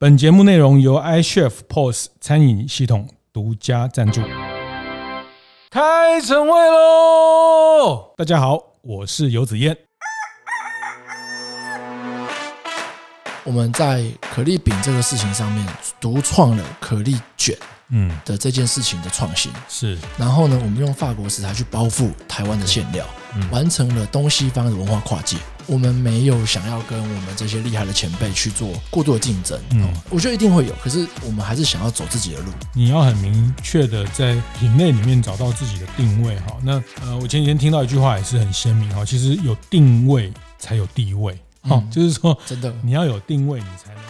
本节目内容由 iChef POS 餐饮系统独家赞助。开晨会喽！大家好，我是游子燕。我们在可丽饼这个事情上面独创了可丽卷，嗯的这件事情的创新是。然后呢，我们用法国食材去包覆台湾的馅料，嗯完成了东西方的文化跨界。我们没有想要跟我们这些厉害的前辈去做过度的竞争，嗯，我觉得一定会有，可是我们还是想要走自己的路。你要很明确的在品类里面找到自己的定位，哈。那呃，我前几天听到一句话也是很鲜明，哈，其实有定位才有地位，哈，就是说真的，你要有定位，你才能。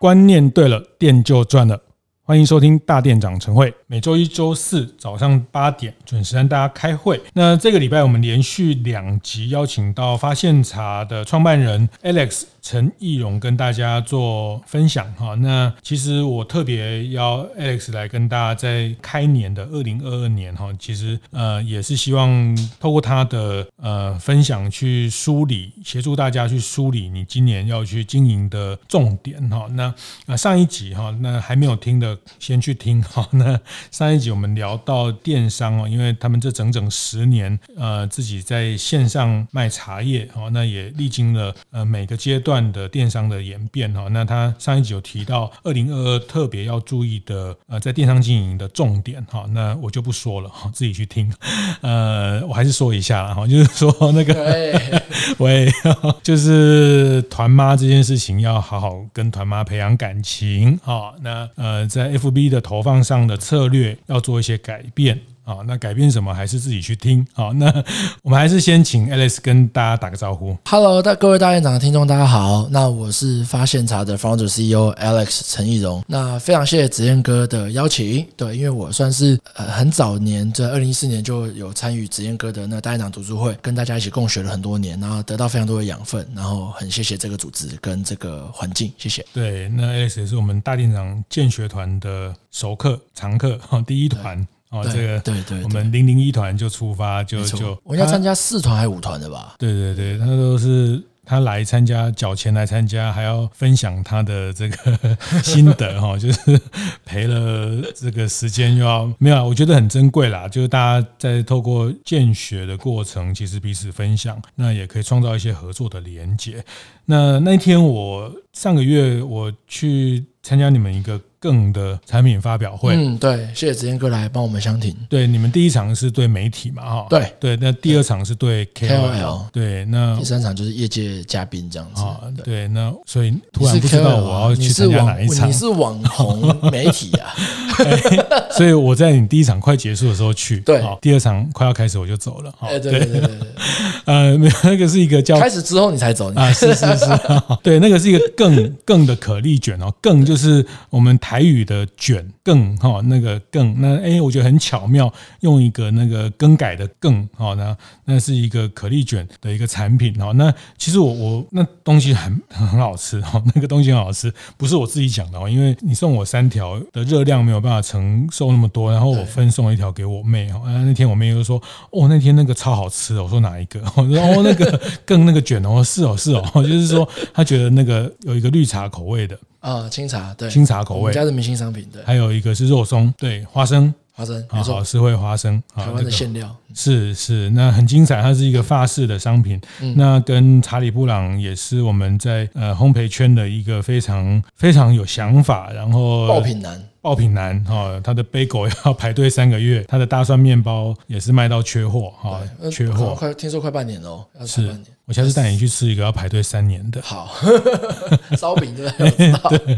观念对了，店就赚了。欢迎收听大店长晨会，每周一、周四早上八点准时让大家开会。那这个礼拜我们连续两集邀请到发现茶的创办人 Alex。陈义荣跟大家做分享哈，那其实我特别邀 Alex 来跟大家在开年的二零二二年哈，其实呃也是希望透过他的呃分享去梳理，协助大家去梳理你今年要去经营的重点哈。那啊上一集哈，那还没有听的先去听哈。那上一集我们聊到电商哦，因为他们这整整十年呃自己在线上卖茶叶哈，那也历经了呃每个阶段。的电商的演变哈，那他上一集有提到二零二二特别要注意的呃，在电商经营的重点哈，那我就不说了哈，自己去听。呃，我还是说一下哈，就是说那个 喂，就是团妈这件事情要好好跟团妈培养感情哈。那呃，在 FB 的投放上的策略要做一些改变。好，那改变什么还是自己去听。好，那 我们还是先请 Alex 跟大家打个招呼。Hello，大各位大店长的听众，大家好。那我是发现茶的 Founder CEO Alex 陈义荣。那非常谢谢子燕哥的邀请。对，因为我算是呃很早年，在二零一四年就有参与子燕哥的那大店长读书会，跟大家一起共学了很多年，然后得到非常多的养分。然后很谢谢这个组织跟这个环境，谢谢。对，那 Alex 也是我们大店长建学团的熟客、常客，哈，第一团。哦，这个对对，我们零零一团就出发，就就我要参加四团还是五团的吧？对对对，他都是他来参加，缴钱来参加，还要分享他的这个 心得哈，就是赔了这个时间又要没有，我觉得很珍贵啦。就是大家在透过见学的过程，其实彼此分享，那也可以创造一些合作的连结。那那天我上个月我去参加你们一个。更的产品发表会，嗯，对，谢谢子燕哥来帮我们相挺。对，你们第一场是对媒体嘛，哈，对对，那第二场是对 KOL，对，那第三场就是业界嘉宾这样子。啊，对，那所以突然不知道我要去参加哪一场。你是网红媒体啊，所以我在你第一场快结束的时候去，对，第二场快要开始我就走了。哎，对对对对，呃，那个是一个叫开始之后你才走啊，是是是，对，那个是一个更更的可丽卷哦，更就是我们。台语的卷更哈，那个更那哎，我觉得很巧妙，用一个那个更改的更哈，那那是一个可丽卷的一个产品哈。那其实我我那东西很 很好吃哈，那个东西很好吃，不是我自己讲的哦，因为你送我三条的热量没有办法承受那么多，然后我分送了一条给我妹哈。那天我妹就说哦，那天那个超好吃，我说哪一个？我说哦，那个更那个卷哦，是哦是哦，就是说她觉得那个有一个绿茶口味的。啊，清茶对，清茶口味，我们家的明星商品对，还有一个是肉松，对，花生，花生，好，是会花生，台湾的馅料，是是，那很精彩，它是一个法式的商品，那跟查理布朗也是我们在呃烘焙圈的一个非常非常有想法，然后爆品男。爆品男哈，他的贝果要排队三个月，他的大蒜面包也是卖到缺货哈，缺货，快听说快半年哦，是，我下次带你去吃一个要排队三年的，好，烧饼对，对，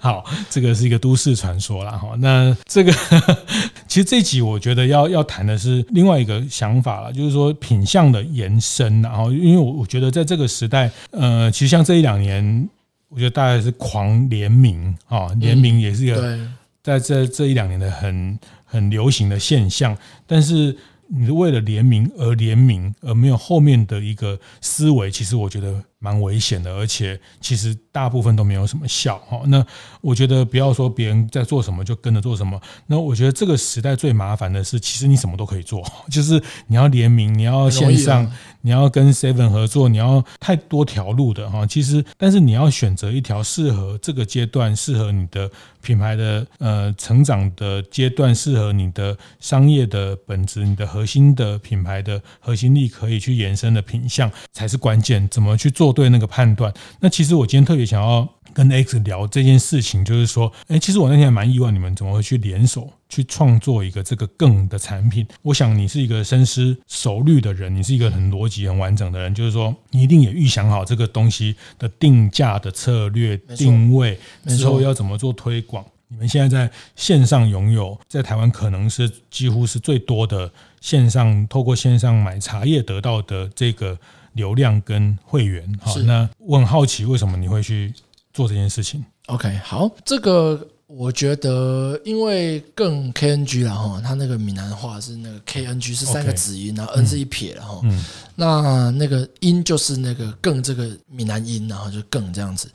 好，这个是一个都市传说啦哈。那这个 其实这集我觉得要要谈的是另外一个想法了，就是说品相的延伸，然后因为我我觉得在这个时代，呃，其实像这一两年。我觉得大概是狂联名啊，联名也是一个在这这一两年的很很流行的现象。但是你为了联名而联名，而没有后面的一个思维，其实我觉得蛮危险的，而且其实大部分都没有什么效哈。那我觉得不要说别人在做什么就跟着做什么。那我觉得这个时代最麻烦的是，其实你什么都可以做，就是你要联名，你要线上，你要跟 Seven 合作，你要太多条路的哈。其实，但是你要选择一条适合这个阶段、适合你的品牌的呃成长的阶段、适合你的商业的本质、你的核心的品牌的核心力可以去延伸的品项才是关键。怎么去做？对那个判断，那其实我今天特别想要跟 X 聊这件事情，就是说，哎，其实我那天还蛮意外，你们怎么会去联手去创作一个这个更的产品？我想你是一个深思熟虑的人，你是一个很逻辑、很完整的人，就是说，你一定也预想好这个东西的定价的策略、定位之后要怎么做推广。你们现在在线上拥有，在台湾可能是几乎是最多的线上，透过线上买茶叶得到的这个。流量跟会员，好，那我很好奇，为什么你会去做这件事情？OK，好，这个我觉得，因为更 KNG 了哈，它那个闽南话是那个 KNG 是三个子音，然后 N 是一撇了哈，嗯，那那个音就是那个更这个闽南音，然后就更这样子。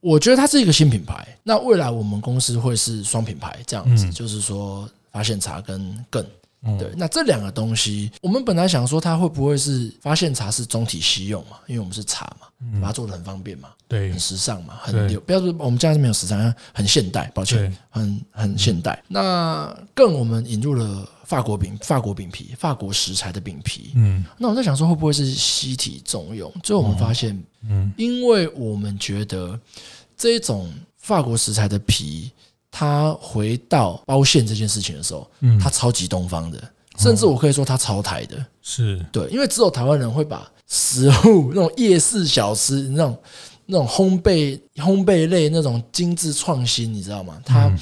我觉得它是一个新品牌，那未来我们公司会是双品牌这样子，就是说发现茶跟更。对，那这两个东西，我们本来想说它会不会是发现茶是中体西用嘛？因为我们是茶嘛，把它做的很方便嘛，对，很时尚嘛，很流。不要说我们家是没有时尚，很现代，抱歉，很很现代。那更我们引入了法国饼、法国饼皮、法国食材的饼皮。嗯，那我在想说会不会是西体重用？最后我们发现，嗯，因为我们觉得这种法国食材的皮。他回到包馅这件事情的时候，嗯，他超级东方的，甚至我可以说他超台的，是对，因为只有台湾人会把食物那种夜市小吃那种那种烘焙烘焙类那种精致创新，你知道吗？他。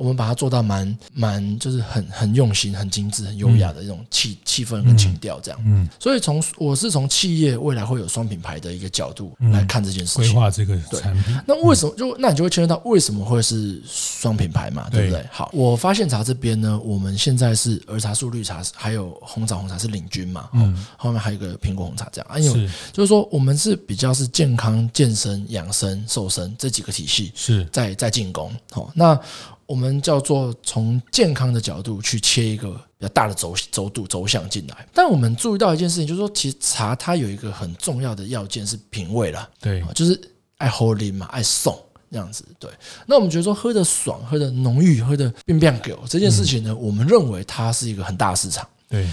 我们把它做到蛮蛮，就是很很用心、很精致、很优雅的一种气气氛跟情调，这样。嗯，所以从我是从企业未来会有双品牌的一个角度来看这件事情，规划这个产品。那为什么就那你就会牵扯到为什么会是双品牌嘛？对不对？好，我发现茶这边呢，我们现在是儿茶素绿茶，还有红枣红茶是领军嘛？嗯，后面还有一个苹果红茶这样。啊，因为就是说我们是比较是健康、健身、养生、瘦身这几个体系是在在进攻。好，那。我们叫做从健康的角度去切一个比较大的轴轴度轴向进来，但我们注意到一件事情，就是说，其实茶它有一个很重要的要件是品味了，对，就是爱喝啉嘛，爱送这样子。对，那我们觉得说喝的爽、喝的浓郁、喝得变变狗这件事情呢，我们认为它是一个很大的市场。对，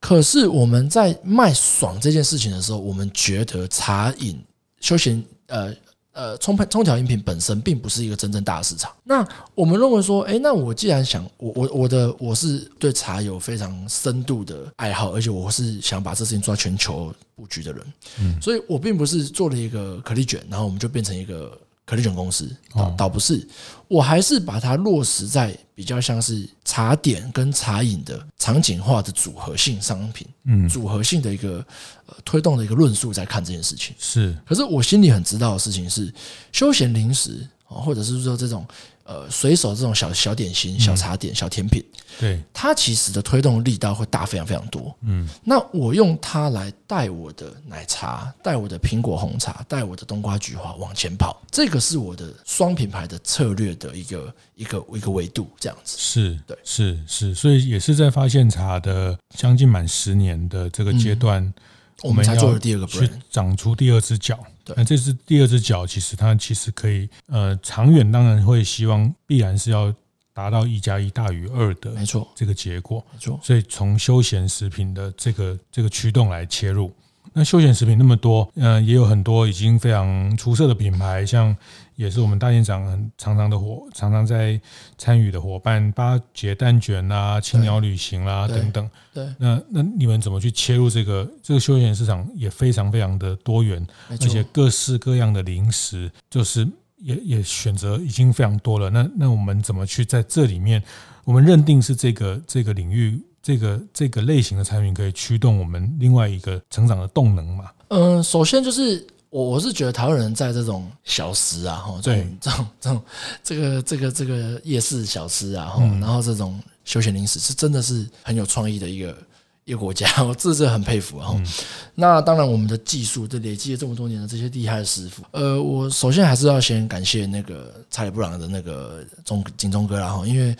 可是我们在卖爽这件事情的时候，我们觉得茶饮休闲呃。呃，冲泡冲调饮品本身并不是一个真正大的市场。那我们认为说，哎，那我既然想，我我我的我是对茶有非常深度的爱好，而且我是想把这事情做到全球布局的人，嗯，所以我并不是做了一个可丽卷，然后我们就变成一个。可丽卷公司倒倒不是，我还是把它落实在比较像是茶点跟茶饮的场景化的组合性商品，嗯，组合性的一个呃推动的一个论述在看这件事情。是。可是我心里很知道的事情是，休闲零食啊，或者是说这种。呃，随手这种小小点心、小茶点、小甜品，对它其实的推动力道会大非常非常多。嗯，那我用它来带我的奶茶、带我的苹果红茶、带我的冬瓜菊花往前跑，这个是我的双品牌的策略的一个一个一个维度，这样子是对，是是，所以也是在发现茶的将近满十年的这个阶段。嗯我们才做了第二个，去长出第二只脚。对，那这是第二只脚，其实它其实可以，呃，长远当然会希望必然是要达到一加一大于二的，没错，这个结果，没错。所以从休闲食品的这个这个驱动来切入。那休闲食品那么多，嗯，也有很多已经非常出色的品牌，像也是我们大店长很常常的伙，常常在参与的伙伴，八节蛋卷啦、青鸟旅行啦等等。对，那那你们怎么去切入这个这个休闲市场？也非常非常的多元，而且各式各样的零食，就是也也选择已经非常多了。那那我们怎么去在这里面，我们认定是这个这个领域？这个这个类型的产品可以驱动我们另外一个成长的动能嘛？嗯，首先就是我我是觉得台湾人在这种小食啊，哈，这种这种这种这个这个这个夜市小吃啊，哈，然后这种休闲零食是真的是很有创意的一个一个国家，我这是很佩服啊。嗯、那当然，我们的技术，这累积了这么多年的这些厉害的师傅，呃，我首先还是要先感谢那个查理布朗的那个钟警钟哥啦哈，因为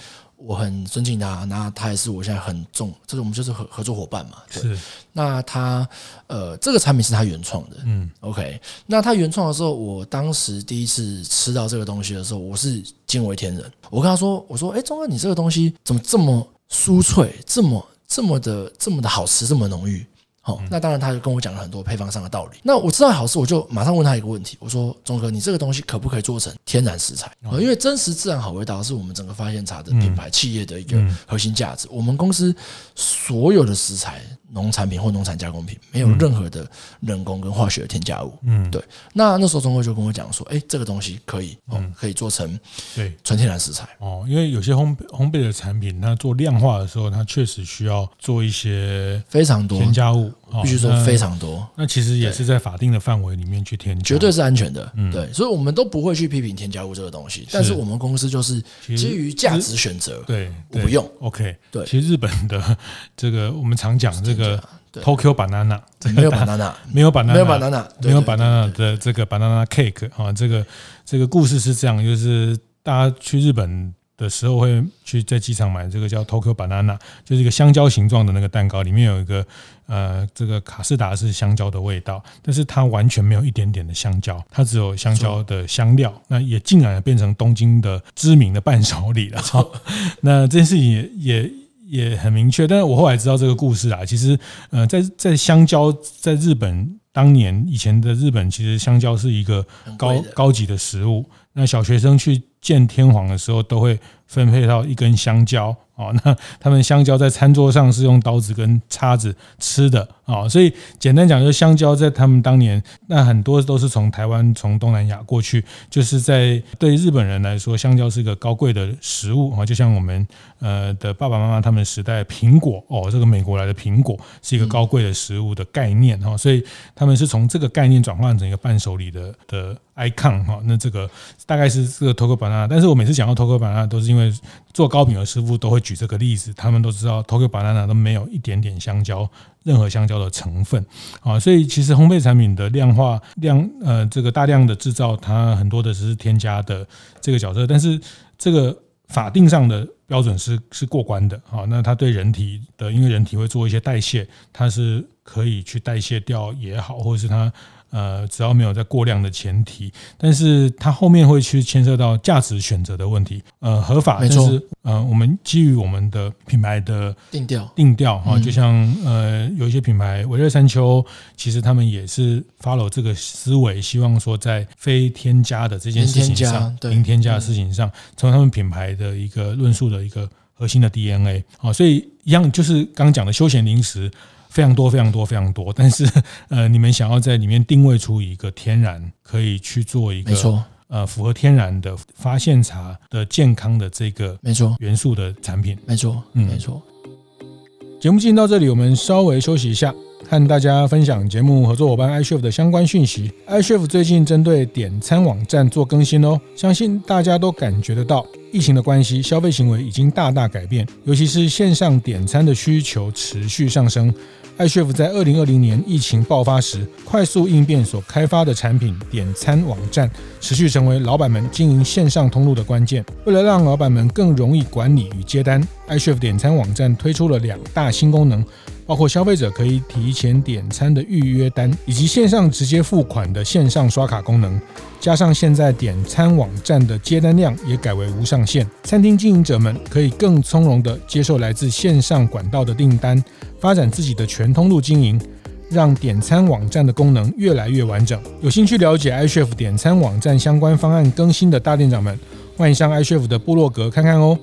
我很尊敬他，那他也是我现在很重，这是我们就是合合作伙伴嘛。对。是。那他呃，这个产品是他原创的，嗯，OK。那他原创的时候，我当时第一次吃到这个东西的时候，我是惊为天人。我跟他说：“我说，哎，钟哥，你这个东西怎么这么酥脆，这么……”这么的这么的好吃，这么浓郁，好，那当然他就跟我讲了很多配方上的道理。那我知道好事，我就马上问他一个问题，我说：“钟哥，你这个东西可不可以做成天然食材？因为真实自然好味道是我们整个发现茶的品牌企业的一个核心价值。我们公司所有的食材。”农产品或农产加工品，没有任何的人工跟化学的添加物。嗯，对。那那时候钟哥就跟我讲说，哎、欸，这个东西可以，哦，可以做成对纯天然食材。哦，因为有些烘烘焙的产品，它做量化的时候，它确实需要做一些非常多添加物，必须说非常多。那其实也是在法定的范围里面去添加，绝对是安全的。嗯，对。所以我们都不会去批评添加物这个东西，但是我们公司就是基于价值选择，对，我不用。OK，对。其实日本的 这个，我们常讲这个。Tokyo banana，没有 banana，没有 banana，没有 banana，没有 banana 的这个 banana cake 啊，这个这个故事是这样，就是大家去日本的时候会去在机场买这个叫 Tokyo banana，就是一个香蕉形状的那个蛋糕，里面有一个呃这个卡士达是香蕉的味道，但是它完全没有一点点的香蕉，它只有香蕉的香料，那也竟然变成东京的知名的伴手礼了。那这件事情也也。也很明确，但是我后来知道这个故事啊，其实，呃，在在香蕉在日本当年以前的日本，其实香蕉是一个高高级的食物，那小学生去见天皇的时候都会分配到一根香蕉。哦，那他们香蕉在餐桌上是用刀子跟叉子吃的啊，所以简单讲，就是香蕉在他们当年，那很多都是从台湾从东南亚过去，就是在对日本人来说，香蕉是一个高贵的食物啊，就像我们呃的爸爸妈妈他们时代，苹果哦，这个美国来的苹果是一个高贵的食物的概念哈，所以他们是从这个概念转换成一个伴手礼的的 icon 哈，那这个大概是这个 Tokyo 啊但是我每次讲到 Tokyo Banana 都是因为做糕饼的师傅都会举这个例子，他们都知道 Tokyo Banana 都没有一点点香蕉，任何香蕉的成分啊，所以其实烘焙产品的量化量，呃，这个大量的制造，它很多的只是添加的这个角色，但是这个法定上的标准是是过关的啊。那它对人体的，因为人体会做一些代谢，它是可以去代谢掉也好，或者是它。呃，只要没有在过量的前提，但是它后面会去牵涉到价值选择的问题。呃，合法，没错。但是呃，我们基于我们的品牌的定调，定调哈，就像呃，有一些品牌，维热山丘，其实他们也是 follow 这个思维，希望说在非添加的这件事情上，零添加的事情上，成为他们品牌的一个论述的一个核心的 DNA。啊，所以一样就是刚刚讲的休闲零食。非常多，非常多，非常多。但是，呃，你们想要在里面定位出一个天然，可以去做一个，没错，呃，符合天然的发现茶的健康的这个，没错，元素的产品，没错，嗯，没错。节目进行到这里，我们稍微休息一下，和大家分享节目合作伙伴 iChef 的相关讯息。iChef 最近针对点餐网站做更新哦，相信大家都感觉得到，疫情的关系，消费行为已经大大改变，尤其是线上点餐的需求持续上升。I shift 在二零二零年疫情爆发时，快速应变所开发的产品点餐网站，持续成为老板们经营线上通路的关键。为了让老板们更容易管理与接单，iChef 点餐网站推出了两大新功能，包括消费者可以提前点餐的预约单，以及线上直接付款的线上刷卡功能。加上现在点餐网站的接单量也改为无上限，餐厅经营者们可以更从容地接受来自线上管道的订单，发展自己的全通路经营，让点餐网站的功能越来越完整。有兴趣了解 iChef 点餐网站相关方案更新的大店长们，欢迎上 iChef 的部落格看看哦。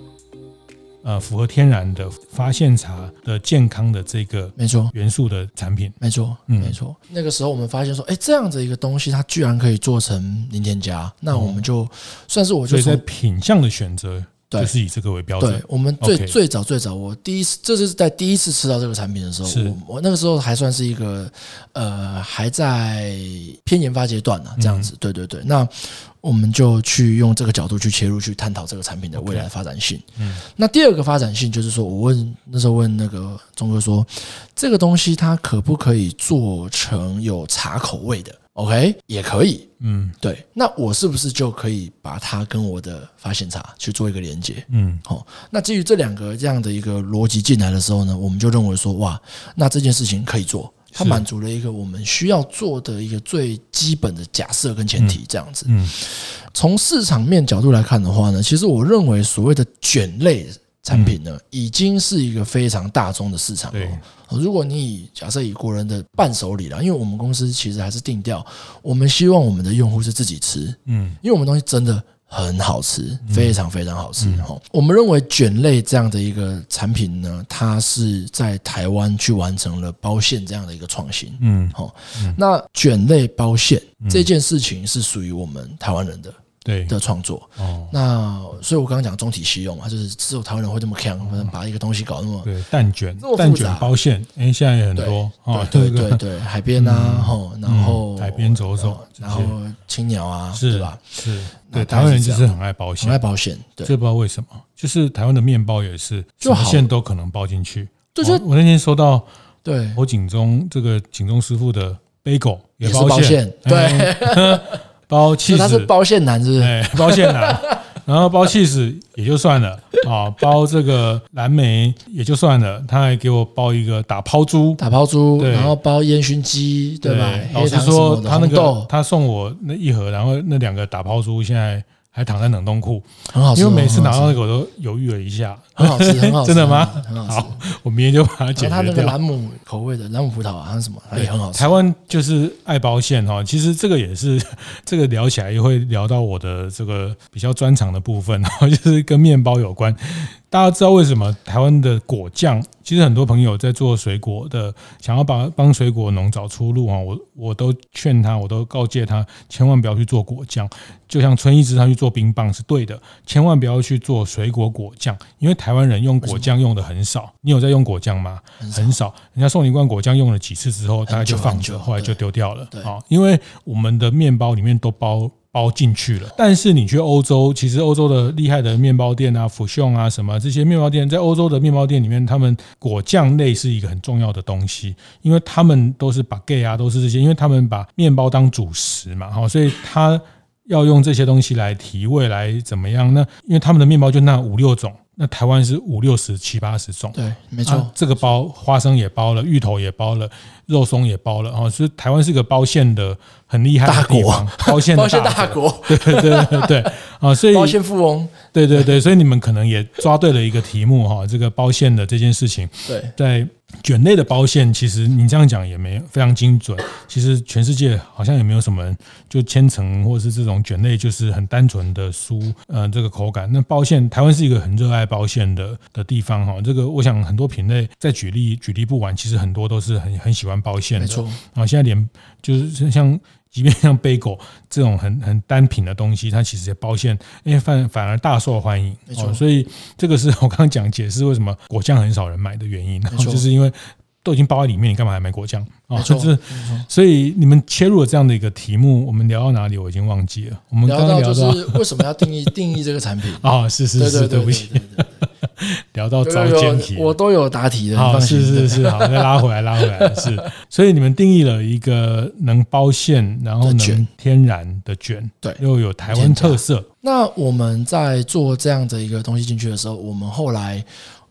呃，符合天然的发现茶的健康的这个没错。元素的产品，没错，嗯，没错。那个时候我们发现说，哎，这样子一个东西，它居然可以做成零添加，那我们就算是我就在品相的选择对就是以这个为标准。对，我们最最早最早，我第一次这是在第一次吃到这个产品的时候，我我那个时候还算是一个呃还在偏研发阶段呢、啊，这样子。嗯、对对对，那我们就去用这个角度去切入，去探讨这个产品的未来的发展性。嗯，那第二个发展性就是说，我问那时候问那个钟哥说，这个东西它可不可以做成有茶口味的？OK，也可以，嗯，对，那我是不是就可以把它跟我的发现茶去做一个连接？嗯，好，那基于这两个这样的一个逻辑进来的时候呢，我们就认为说，哇，那这件事情可以做，它满足了一个我们需要做的一个最基本的假设跟前提，这样子。嗯，从市场面角度来看的话呢，其实我认为所谓的卷类。产品呢，已经是一个非常大众的市场了。如果你以假设以国人的伴手礼啦，因为我们公司其实还是定调，我们希望我们的用户是自己吃，嗯，因为我们东西真的很好吃，非常非常好吃。哈，我们认为卷类这样的一个产品呢，它是在台湾去完成了包馅这样的一个创新，嗯，好，那卷类包馅这件事情是属于我们台湾人的。对。的创作。哦，那所以我刚刚讲中体西用嘛，就是只有台湾人会这么强，把一个东西搞那么对蛋卷、蛋卷包馅，哎，现在也很多啊，对对对，海边啊，吼，然后海边走走，然后青鸟啊，是吧？是，对，台湾人就是很爱包馅，很爱包馅，对，这不知道为什么，就是台湾的面包也是，什么馅都可能包进去。就是我那天收到，对，我警中这个警中师傅的 bagel 也包馅，对。包气死，他是包馅男，是不是？哎，包馅男，然后包气死也就算了啊，包这个蓝莓也就算了，他还给我包一个打抛猪，打抛猪，然后包烟熏鸡，对吧？老实说，他那个他送我那一盒，然后那两个打抛猪现在。还躺在冷冻库，很好吃。因为每次拿到那个我都犹豫了一下，很好吃，很好吃，真的吗？很好吃。好，我明天就把它解决掉。它那个兰姆口味的兰姆葡萄啊，还是什么，它也很好吃。台湾就是爱包馅哈，其实这个也是 这个聊起来也会聊到我的这个比较专长的部分，就是跟面包有关。大家知道为什么台湾的果酱？其实很多朋友在做水果的，想要帮帮水果农找出路啊！我我都劝他，我都告诫他，千万不要去做果酱。就像春一枝他去做冰棒是对的，千万不要去做水果果酱，因为台湾人用果酱用的很少。你有在用果酱吗？很少。人家送你一罐果酱用了几次之后，大家就放着，后来就丢掉了。啊，因为我们的面包里面都包。包进去了，但是你去欧洲，其实欧洲的厉害的面包店啊，福颂啊什么这些面包店，在欧洲的面包店里面，他们果酱类是一个很重要的东西，因为他们都是把 gay 啊，都是这些，因为他们把面包当主食嘛，哈，所以他要用这些东西来提味来怎么样？那因为他们的面包就那五六种。那台湾是五六十七八十种，对，没错，这个包花生也包了，芋头也包了，肉松也包了哦，所以台湾是个包馅的很厉害的地方，包馅的大国，对对对对啊，所以包馅富翁，对对对，所以你们可能也抓对了一个题目哈，这个包馅的这件事情，对，在。卷类的包馅，其实你这样讲也没非常精准。其实全世界好像也没有什么就千层或者是这种卷类，就是很单纯的酥，呃，这个口感。那包馅，台湾是一个很热爱包馅的的地方哈。这个我想很多品类再举例举例不完，其实很多都是很很喜欢包馅的。没错。啊，现在连就是像。即便像贝果这种很很单品的东西，它其实也包馅，因为反反而大受欢迎。没错，所以这个是我刚刚讲解释为什么果酱很少人买的原因，就是因为都已经包在里面，你干嘛还买果酱啊？就是，所以你们切入了这样的一个题目，我们聊到哪里我已经忘记了。我们刚刚聊到就是为什么要定义 定义这个产品啊？是是是，对不起。聊到遭奸题，我都有答题的。好，是是是，好，再拉回来，拉回来是。所以你们定义了一个能包馅，然后能天然的卷，对，又有台湾特色。那我们在做这样的一个东西进去的时候，我们后来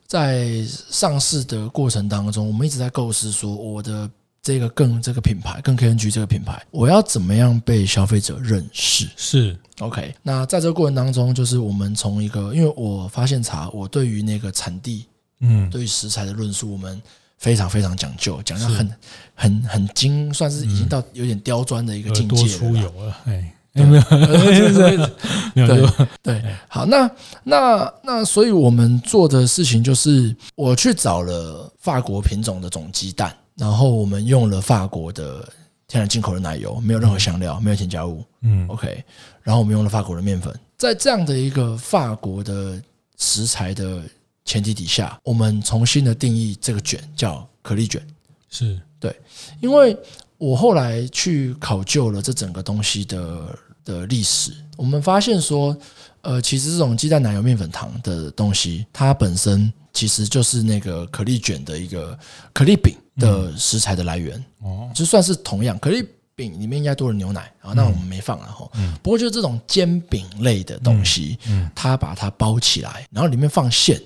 在上市的过程当中，我们一直在构思说，我的这个更这个品牌，更 KNG 这个品牌，我要怎么样被消费者认识？是。OK，那在这个过程当中，就是我们从一个，因为我发现茶，我对于那个产地，嗯，对于食材的论述，我们非常非常讲究，讲到很很很精，算是已经到有点刁钻的一个境界了。多出油了，哎，没有 没有，没有对对。好，那那那，所以我们做的事情就是，我去找了法国品种的种鸡蛋，然后我们用了法国的。天然进口的奶油，没有任何香料，没有添加物。嗯，OK。然后我们用了法国的面粉，在这样的一个法国的食材的前提底下，我们重新的定义这个卷叫可丽卷。是对，因为我后来去考究了这整个东西的的历史，我们发现说，呃，其实这种鸡蛋奶油面粉糖的东西，它本身其实就是那个可丽卷的一个可丽饼的食材的来源哦，就算是同样可丽饼里面应该多了牛奶啊，那我们没放了哈。不过就是这种煎饼类的东西，它把它包起来，然后里面放馅，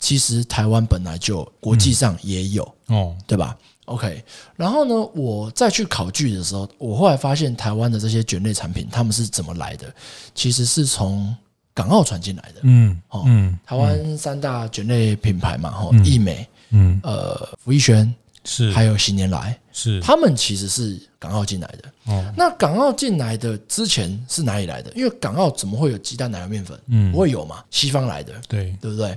其实台湾本来就国际上也有哦，对吧？OK，然后呢，我再去考据的时候，我后来发现台湾的这些卷类产品，他们是怎么来的？其实是从港澳传进来的。嗯，哦，嗯，台湾三大卷类品牌嘛，哈，义美，嗯，呃，福一轩。是，还有喜年来，是他们其实是港澳进来的。哦，那港澳进来的之前是哪里来的？因为港澳怎么会有鸡蛋奶油面粉？嗯，不会有嘛？西方来的，对对不对？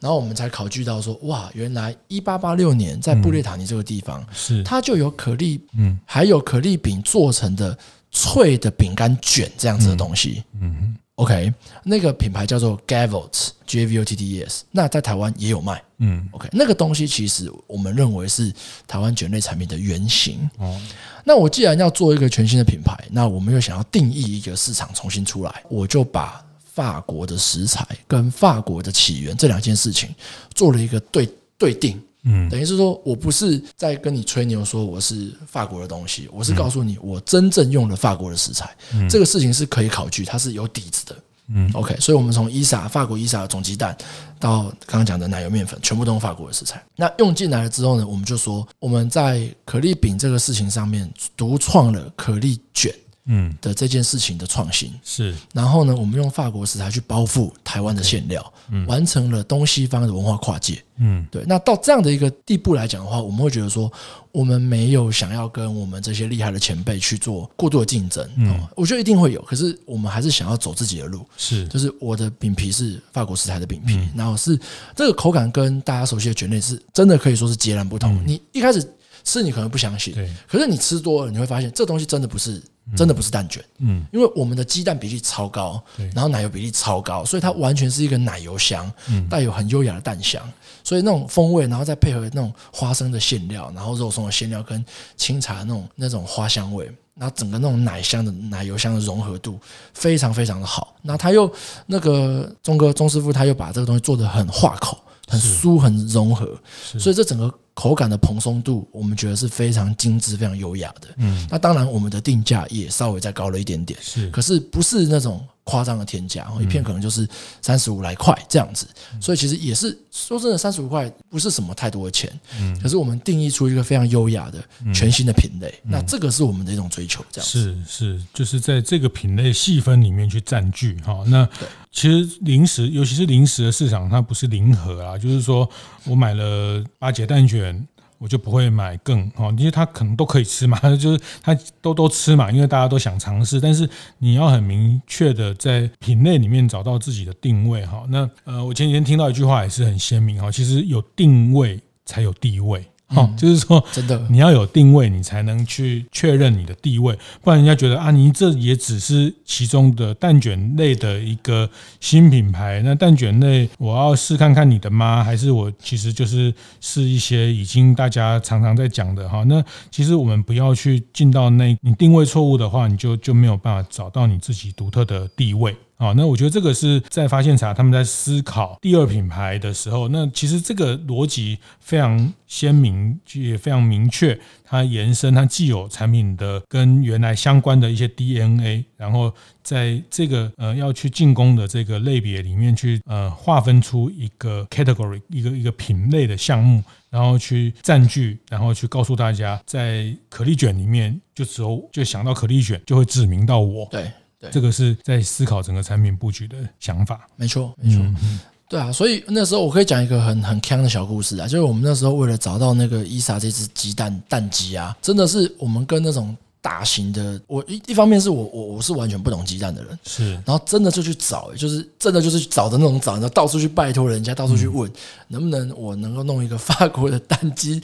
然后我们才考据到说，哇，原来一八八六年在布列塔尼这个地方，是它就有可丽，嗯，还有可丽饼做成的脆的饼干卷这样子的东西，嗯哼。OK，那个品牌叫做 Gavottes，G A V O T T E S，那在台湾也有卖。嗯，OK，那个东西其实我们认为是台湾卷类产品的原型。哦，那我既然要做一个全新的品牌，那我们又想要定义一个市场重新出来，我就把法国的食材跟法国的起源这两件事情做了一个对对定。嗯，等于是说我不是在跟你吹牛说我是法国的东西，我是告诉你我真正用了法国的食材，这个事情是可以考据，它是有底子的。嗯，OK，所以我们从伊莎法国伊莎的种鸡蛋到刚刚讲的奶油面粉，全部都用法国的食材。那用进来了之后呢，我们就说我们在可丽饼这个事情上面独创了可丽卷。嗯。的这件事情的创新。是，然后呢，我们用法国食材去包覆台湾的馅料，嗯，完成了东西方的文化跨界，嗯，对。那到这样的一个地步来讲的话，我们会觉得说，我们没有想要跟我们这些厉害的前辈去做过度的竞争，嗯，我觉得一定会有，可是我们还是想要走自己的路，是，就是我的饼皮是法国食材的饼皮，然后是这个口感跟大家熟悉的卷类是真的可以说是截然不同。你一开始吃你可能不相信，对，可是你吃多了你会发现这东西真的不是。真的不是蛋卷，嗯，因为我们的鸡蛋比例超高，然后奶油比例超高，所以它完全是一个奶油香，带有很优雅的蛋香，所以那种风味，然后再配合那种花生的馅料，然后肉松的馅料跟清茶那种那种花香味，然后整个那种奶香的奶油香的融合度非常非常的好。那他又那个钟哥钟师傅他又把这个东西做得很化口，很酥，很融合，所以这整个。口感的蓬松度，我们觉得是非常精致、非常优雅的。嗯，那当然，我们的定价也稍微再高了一点点。是，可是不是那种夸张的天价，一片可能就是三十五来块这样子。所以其实也是说真的，三十五块不是什么太多的钱。嗯，可是我们定义出一个非常优雅的全新的品类，那这个是我们的一种追求。这样是是，就是在这个品类细分里面去占据哈。那其实零食，尤其是零食的市场，它不是零和啊，就是说我买了八节蛋卷。我就不会买更哦，因为它可能都可以吃嘛，就是它都都吃嘛，因为大家都想尝试。但是你要很明确的在品类里面找到自己的定位哈。那呃，我前几天听到一句话也是很鲜明哈，其实有定位才有地位。哦，就是说，真的，你要有定位，你才能去确认你的地位，不然人家觉得啊，你这也只是其中的蛋卷类的一个新品牌。那蛋卷类，我要试看看你的吗？还是我其实就是试一些已经大家常常在讲的哈？那其实我们不要去进到那，你定位错误的话，你就就没有办法找到你自己独特的地位。啊，那我觉得这个是在发现茶他们在思考第二品牌的时候，那其实这个逻辑非常鲜明，也非常明确。它延伸它既有产品的跟原来相关的一些 DNA，然后在这个呃要去进攻的这个类别里面去呃划分出一个 category，一个一个品类的项目，然后去占据，然后去告诉大家，在可丽卷里面就只有就想到可丽卷就会指名到我。对。对，这个是在思考整个产品布局的想法。没错，没错，嗯、对啊，所以那时候我可以讲一个很很坑的小故事啊，就是我们那时候为了找到那个伊莎这只鸡蛋蛋鸡啊，真的是我们跟那种大型的，我一一方面是我我我是完全不懂鸡蛋的人，是，然后真的就去找，就是真的就是去找的那种找，然后到处去拜托人家，到处去问，能不能我能够弄一个法国的蛋鸡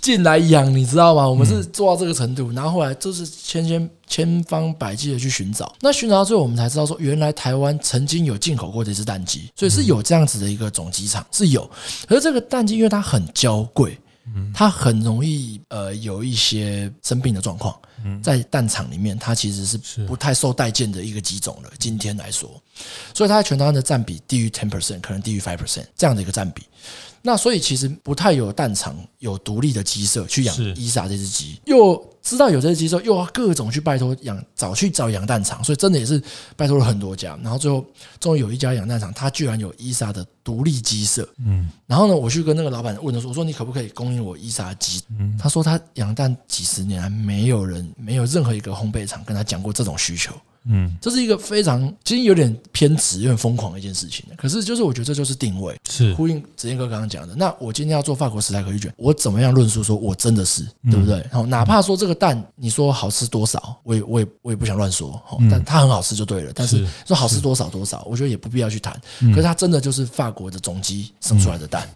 进来养，你知道吗？我们是做到这个程度，然后后来就是千千千方百计的去寻找，那寻找到最后，我们才知道说，原来台湾曾经有进口过这只蛋鸡，所以是有这样子的一个总鸡场是有，可是这个蛋鸡因为它很娇贵。它很容易呃有一些生病的状况，在蛋场里面，它其实是不太受待见的一个鸡种了。今天来说，所以它在全台湾的占比低于 ten percent，可能低于 five percent 这样的一个占比。那所以其实不太有蛋场有独立的鸡舍去养伊莎这只鸡，又知道有这些鸡之后，又要各种去拜托养，找去找养蛋场，所以真的也是拜托了很多家，然后最后终于有一家养蛋场，它居然有伊莎的独立鸡舍，嗯，然后呢，我去跟那个老板问的时候，我说你可不可以供应我伊莎鸡？嗯，他说他养蛋几十年来没有人没有任何一个烘焙厂跟他讲过这种需求。嗯，这是一个非常其实有点偏执、有点疯狂的一件事情。可是，就是我觉得这就是定位，是呼应子健哥刚刚讲的。那我今天要做法国时代可以卷，我怎么样论述说我真的是对不对？然后哪怕说这个蛋你说好吃多少，我也我也我也不想乱说。但它很好吃就对了。但是说好吃多少多少，我觉得也不必要去谈。可是它真的就是法国的种鸡生出来的蛋，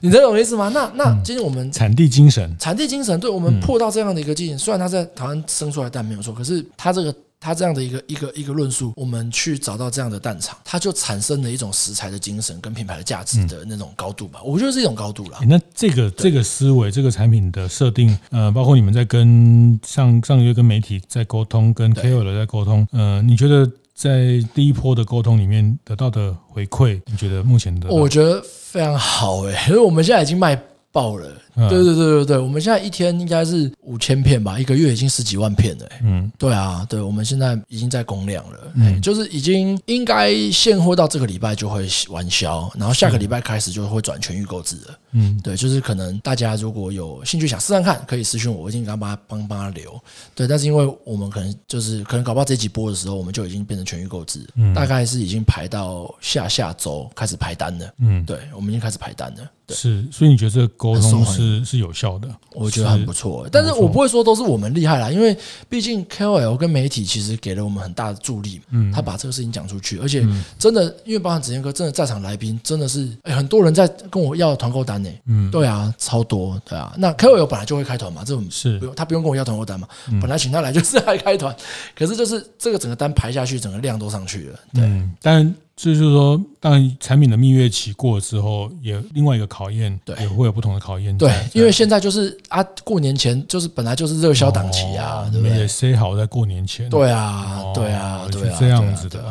你能懂我意思吗？那那今天我们产地精神，产地精神，对我们破到这样的一个境界。虽然它在台湾生出来的蛋没有错，可是它这个。他这样的一个一个一个论述，我们去找到这样的蛋场，它就产生了一种食材的精神跟品牌的价值的那种高度吧。我觉得是一种高度了。那这个这个思维，这个产品的设定，呃，包括你们在跟上上个月跟媒体在沟通，跟 KOL 在沟通，呃，你觉得在第一波的沟通里面得到的回馈，你觉得目前的？我觉得非常好哎、欸，因为我们现在已经卖爆了。对对对对对，我们现在一天应该是五千片吧，一个月已经十几万片了。嗯，对啊，对，我们现在已经在供量了，嗯，就是已经应该现货到这个礼拜就会完销，然后下个礼拜开始就会转全预购制了。嗯，对，就是可能大家如果有兴趣想试试看，可以私讯我，我已经刚帮他帮帮他留。对，但是因为我们可能就是可能搞不好这集播的时候，我们就已经变成全预购制，嗯，大概是已经排到下下周开始排单了。嗯，对，我们已经开始排单了。对是，所以你觉得这个沟通是？是是有效的，我觉得很不错。但是我不会说都是我们厉害啦，因为毕竟 KOL 跟媒体其实给了我们很大的助力。嗯，他把这个事情讲出去，而且真的，因为包含子健哥，真的在场来宾真的是很多人在跟我要团购单呢。嗯，对啊，超多，对啊。那 KOL 本来就会开团嘛，这种是不用他不用跟我要团购单嘛，本来请他来就是来开团。可是就是这个整个单排下去，整个量都上去了。对，但。所以就是说，当产品的蜜月期过了之后，也另外一个考验，对，也会有不同的考验。对，因为现在就是啊，过年前就是本来就是热销档期啊，对不对？也塞好在过年前。对啊，对啊，对啊，这样子的。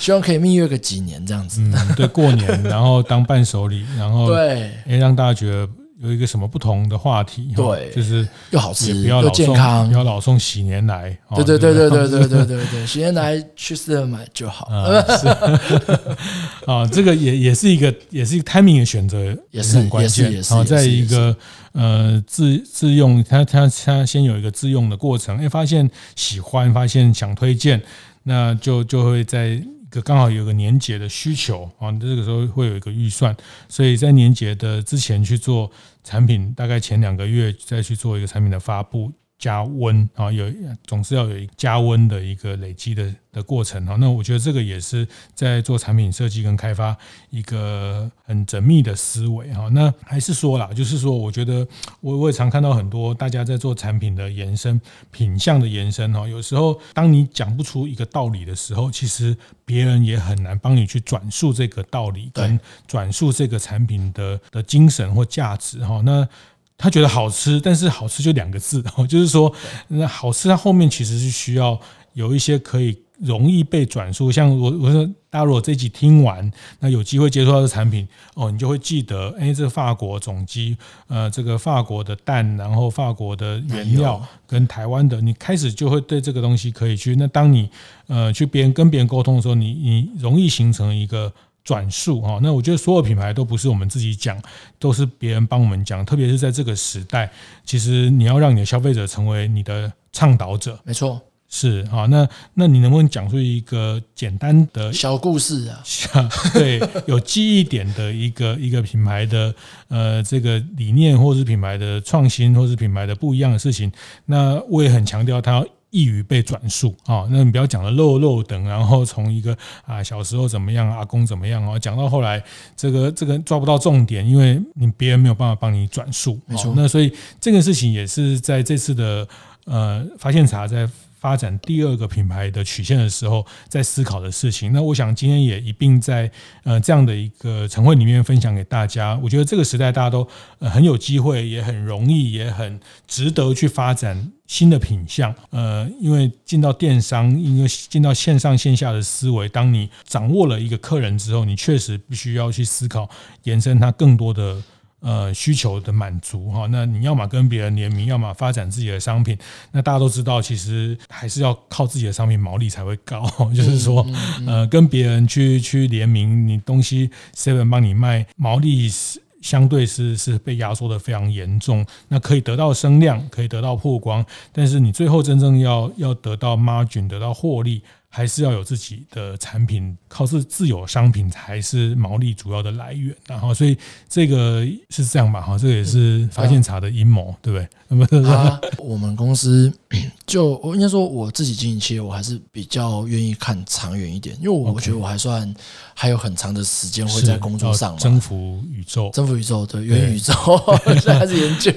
希望可以蜜月个几年这样子。对，过年然后当伴手礼，然后 对，哎，让大家觉得。有一个什么不同的话题？对，就是又好吃不要老又健康，不要老送喜年来。对对对对对对对 对对，喜年来去四二买就好。是 啊，这个也也是一个也是一个 timing 的选择，也是很关键。然后在一个呃自自用，他他他先有一个自用的过程，哎，发现喜欢，发现想推荐，那就就会在。刚好有个年节的需求啊，这个时候会有一个预算，所以在年节的之前去做产品，大概前两个月再去做一个产品的发布。加温啊，有总是要有一加温的一个累积的的过程哈。那我觉得这个也是在做产品设计跟开发一个很缜密的思维哈。那还是说啦，就是说，我觉得我我也常看到很多大家在做产品的延伸、品相的延伸哈。有时候当你讲不出一个道理的时候，其实别人也很难帮你去转述这个道理跟转述这个产品的的精神或价值哈。那他觉得好吃，但是好吃就两个字，就是说，那好吃它后面其实是需要有一些可以容易被转述。像我我说，大家如果这集听完，那有机会接触到的产品哦，你就会记得，哎，这个法国种鸡，呃，这个法国的蛋，然后法国的原料跟台湾的，你开始就会对这个东西可以去。那当你呃去别人跟别人沟通的时候，你你容易形成一个。转述哈，那我觉得所有品牌都不是我们自己讲，都是别人帮我们讲。特别是在这个时代，其实你要让你的消费者成为你的倡导者，没错，是啊。那那你能不能讲出一个简单的小故事啊？对，有记忆点的一个一个品牌的呃这个理念，或是品牌的创新，或是品牌的不一样的事情。那我也很强调，它要易于被转述啊。那你不要讲的漏漏等，然后从一个啊小时候怎么样，阿公怎么样啊，讲到后来这个这个抓不到重点，因为你别人没有办法帮你转述。没错，那所以这个事情也是在这次的呃发现查在。发展第二个品牌的曲线的时候，在思考的事情。那我想今天也一并在呃这样的一个晨会里面分享给大家。我觉得这个时代大家都很有机会，也很容易，也很值得去发展新的品相。呃，因为进到电商，因为进到线上线下的思维，当你掌握了一个客人之后，你确实必须要去思考延伸它更多的。呃，需求的满足哈，那你要么跟别人联名，要么发展自己的商品。那大家都知道，其实还是要靠自己的商品毛利才会高。就是说，呃，跟别人去去联名，你东西 Seven 帮你卖，毛利是相对是是被压缩的非常严重。那可以得到声量，可以得到曝光，但是你最后真正要要得到 margin，得到获利。还是要有自己的产品，靠自自有商品才是毛利主要的来源。然后，所以这个是这样吧？哈，这个也是发现茶的阴谋，对不对？那么，啊，我们公司就我应该说，我自己经营企业，我还是比较愿意看长远一点，因为我觉得我还算还有很长的时间会在工作上征服宇宙，征服宇宙，对，元宇宙 现在还是研究。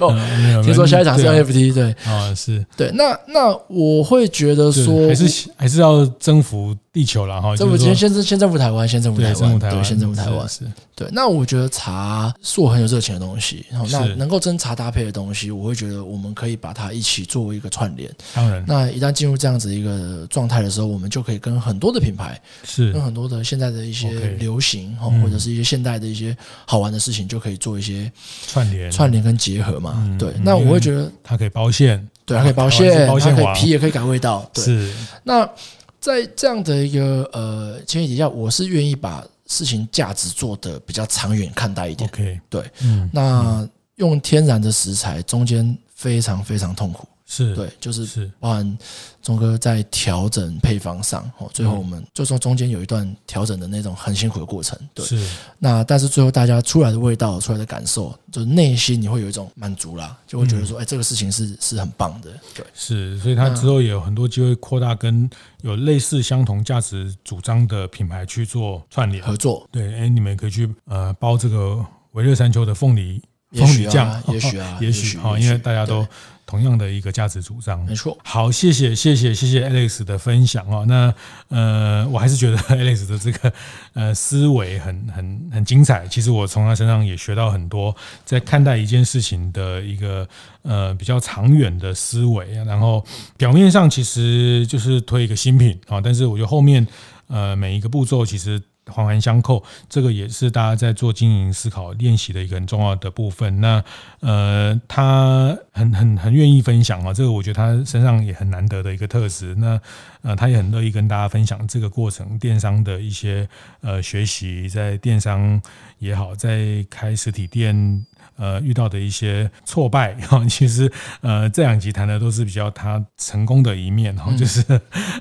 听说下一场是 NFT，对啊，是对。那那我会觉得说，还是还是要。征服地球了哈！先先先征服台湾，先征服台湾，对，先征服台湾。是，对。那我觉得茶是我很有热情的东西，然后那能够跟茶搭配的东西，我会觉得我们可以把它一起作为一个串联。当然，那一旦进入这样子一个状态的时候，我们就可以跟很多的品牌，是跟很多的现在的一些流行哈，或者是一些现代的一些好玩的事情，就可以做一些串联、串联跟结合嘛。对。那我会觉得它可以包馅，对，它可以包馅，它可以皮也可以改味道。对。是。那。在这样的一个呃前提底下，我是愿意把事情价值做的比较长远看待一点。OK，对，嗯，那用天然的食材，中间非常非常痛苦。是对，就是是，包含钟哥在调整配方上，哦，最后我们就说中间有一段调整的那种很辛苦的过程，对。是。那但是最后大家出来的味道，出来的感受，就是内心你会有一种满足啦，就会觉得说，哎，这个事情是是很棒的，对。是，所以他之后也有很多机会扩大跟有类似相同价值主张的品牌去做串联合作。对，哎，你们可以去呃包这个维热山丘的凤梨凤梨酱，也许啊，也许啊，因为大家都。同样的一个价值主张，没错。好，谢谢，谢谢，谢谢 Alex 的分享哦。那呃，我还是觉得 Alex 的这个呃思维很很很精彩。其实我从他身上也学到很多，在看待一件事情的一个呃比较长远的思维。然后表面上其实就是推一个新品啊，但是我觉得后面呃每一个步骤其实。环环相扣，这个也是大家在做经营思考练习的一个很重要的部分。那呃，他很很很愿意分享啊，这个我觉得他身上也很难得的一个特质。那呃，他也很乐意跟大家分享这个过程，电商的一些呃学习，在电商也好，在开实体店。呃，遇到的一些挫败，哈，其实呃，这两集谈的都是比较他成功的一面，哈，就是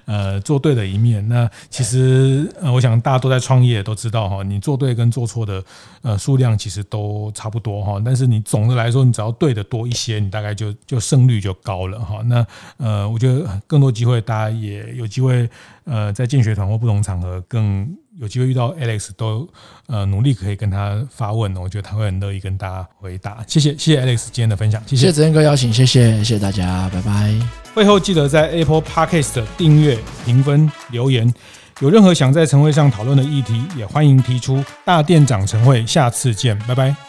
呃做对的一面。那其实呃，我想大家都在创业，都知道哈，你做对跟做错的呃数量其实都差不多哈，但是你总的来说，你只要对的多一些，你大概就就胜率就高了哈。那呃，我觉得更多机会，大家也有机会呃，在见学团或不同场合更。有机会遇到 Alex 都呃努力可以跟他发问，我觉得他会很乐意跟大家回答。谢谢谢谢 Alex 今天的分享，谢谢子燕哥邀请，谢谢谢谢大家，拜拜。会后记得在 Apple Podcast 订阅、评分、留言。有任何想在晨会上讨论的议题，也欢迎提出。大店长晨会，下次见，拜拜。